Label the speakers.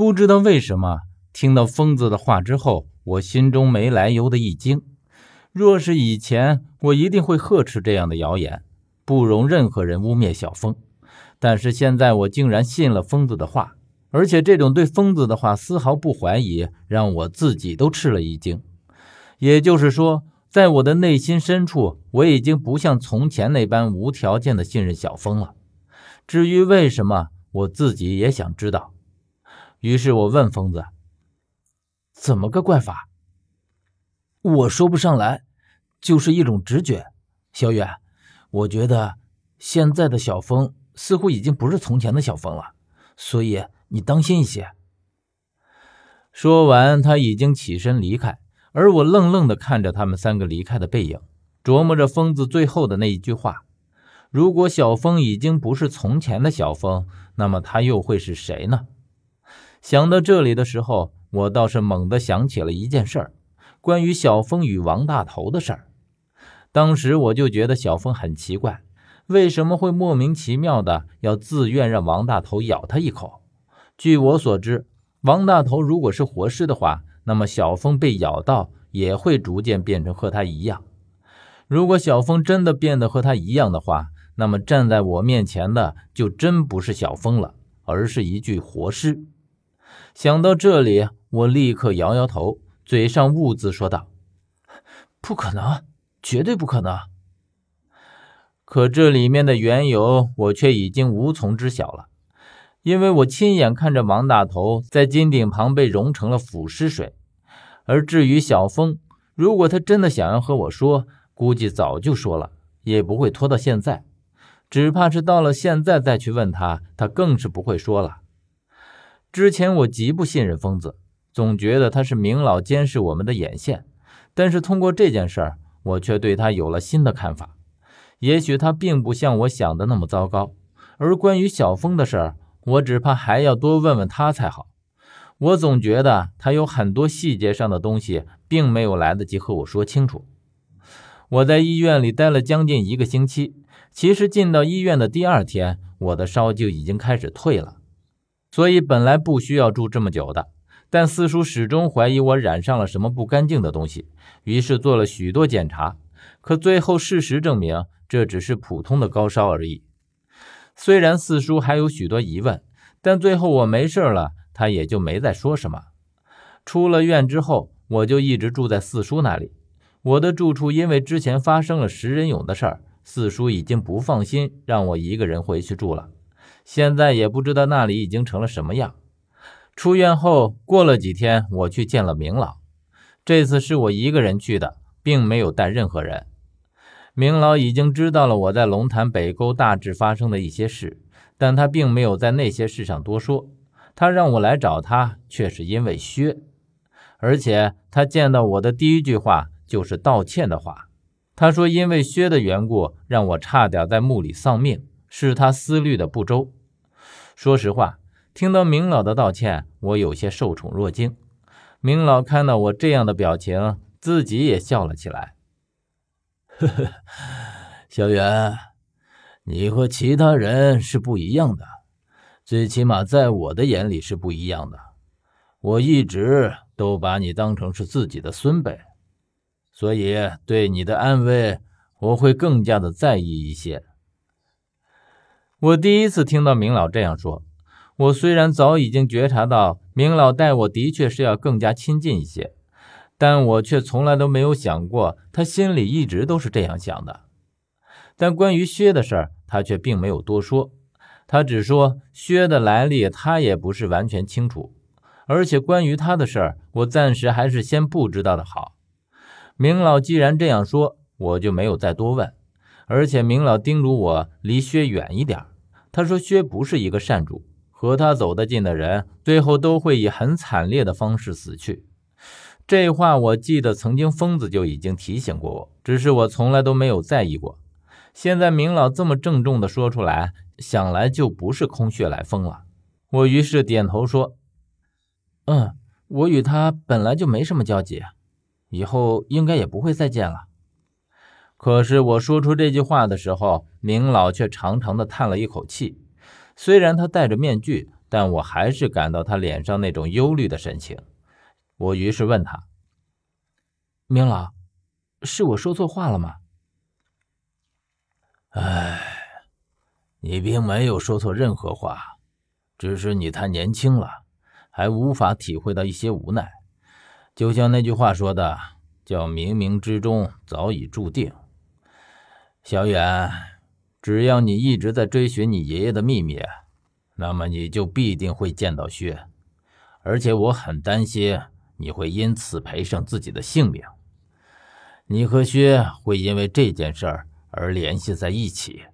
Speaker 1: 不知道为什么，听到疯子的话之后，我心中没来由的一惊。若是以前，我一定会呵斥这样的谣言，不容任何人污蔑小峰。但是现在，我竟然信了疯子的话，而且这种对疯子的话丝毫不怀疑，让我自己都吃了一惊。也就是说，在我的内心深处，我已经不像从前那般无条件的信任小峰了。至于为什么，我自己也想知道。于是我问疯子：“怎么个怪法？”
Speaker 2: 我说不上来，就是一种直觉。小远，我觉得现在的小峰似乎已经不是从前的小峰了，所以你当心一些。
Speaker 1: 说完，他已经起身离开，而我愣愣的看着他们三个离开的背影，琢磨着疯子最后的那一句话：如果小峰已经不是从前的小峰，那么他又会是谁呢？想到这里的时候，我倒是猛地想起了一件事儿。关于小峰与王大头的事儿，当时我就觉得小峰很奇怪，为什么会莫名其妙的要自愿让王大头咬他一口？据我所知，王大头如果是活尸的话，那么小峰被咬到也会逐渐变成和他一样。如果小峰真的变得和他一样的话，那么站在我面前的就真不是小峰了，而是一具活尸。想到这里，我立刻摇摇头。嘴上兀自说道：“
Speaker 2: 不可能，绝对不可能。”
Speaker 1: 可这里面的缘由，我却已经无从知晓了，因为我亲眼看着王大头在金顶旁被融成了腐尸水。而至于小峰，如果他真的想要和我说，估计早就说了，也不会拖到现在。只怕是到了现在再去问他，他更是不会说了。之前我极不信任疯子。总觉得他是明老监视我们的眼线，但是通过这件事儿，我却对他有了新的看法。也许他并不像我想的那么糟糕。而关于小峰的事儿，我只怕还要多问问他才好。我总觉得他有很多细节上的东西，并没有来得及和我说清楚。我在医院里待了将近一个星期，其实进到医院的第二天，我的烧就已经开始退了，所以本来不需要住这么久的。但四叔始终怀疑我染上了什么不干净的东西，于是做了许多检查。可最后事实证明，这只是普通的高烧而已。虽然四叔还有许多疑问，但最后我没事了，他也就没再说什么。出了院之后，我就一直住在四叔那里。我的住处因为之前发生了食人俑的事儿，四叔已经不放心让我一个人回去住了。现在也不知道那里已经成了什么样。出院后，过了几天，我去见了明老。这次是我一个人去的，并没有带任何人。明老已经知道了我在龙潭北沟大致发生的一些事，但他并没有在那些事上多说。他让我来找他，却是因为薛，而且他见到我的第一句话就是道歉的话。他说，因为薛的缘故，让我差点在墓里丧命，是他思虑的不周。说实话。听到明老的道歉，我有些受宠若惊。明老看到我这样的表情，自己也笑了起来。
Speaker 2: 呵呵，小远，你和其他人是不一样的，最起码在我的眼里是不一样的。我一直都把你当成是自己的孙辈，所以对你的安危，我会更加的在意一些。
Speaker 1: 我第一次听到明老这样说。我虽然早已经觉察到明老待我的确是要更加亲近一些，但我却从来都没有想过他心里一直都是这样想的。但关于薛的事儿，他却并没有多说，他只说薛的来历他也不是完全清楚，而且关于他的事儿，我暂时还是先不知道的好。明老既然这样说，我就没有再多问，而且明老叮嘱我离薛远一点，他说薛不是一个善主。和他走得近的人，最后都会以很惨烈的方式死去。这话我记得，曾经疯子就已经提醒过我，只是我从来都没有在意过。现在明老这么郑重地说出来，想来就不是空穴来风了。我于是点头说：“嗯，我与他本来就没什么交集，以后应该也不会再见了。”可是我说出这句话的时候，明老却长长的叹了一口气。虽然他戴着面具，但我还是感到他脸上那种忧虑的神情。我于是问他：“
Speaker 3: 明老，是我说错话了吗？”“
Speaker 2: 哎，你并没有说错任何话，只是你太年轻了，还无法体会到一些无奈。就像那句话说的，叫‘冥冥之中早已注定’。小远，只要你一直在追寻你爷爷的秘密。”那么你就必定会见到薛，而且我很担心你会因此赔上自己的性命。你和薛会因为这件事儿而联系在一起。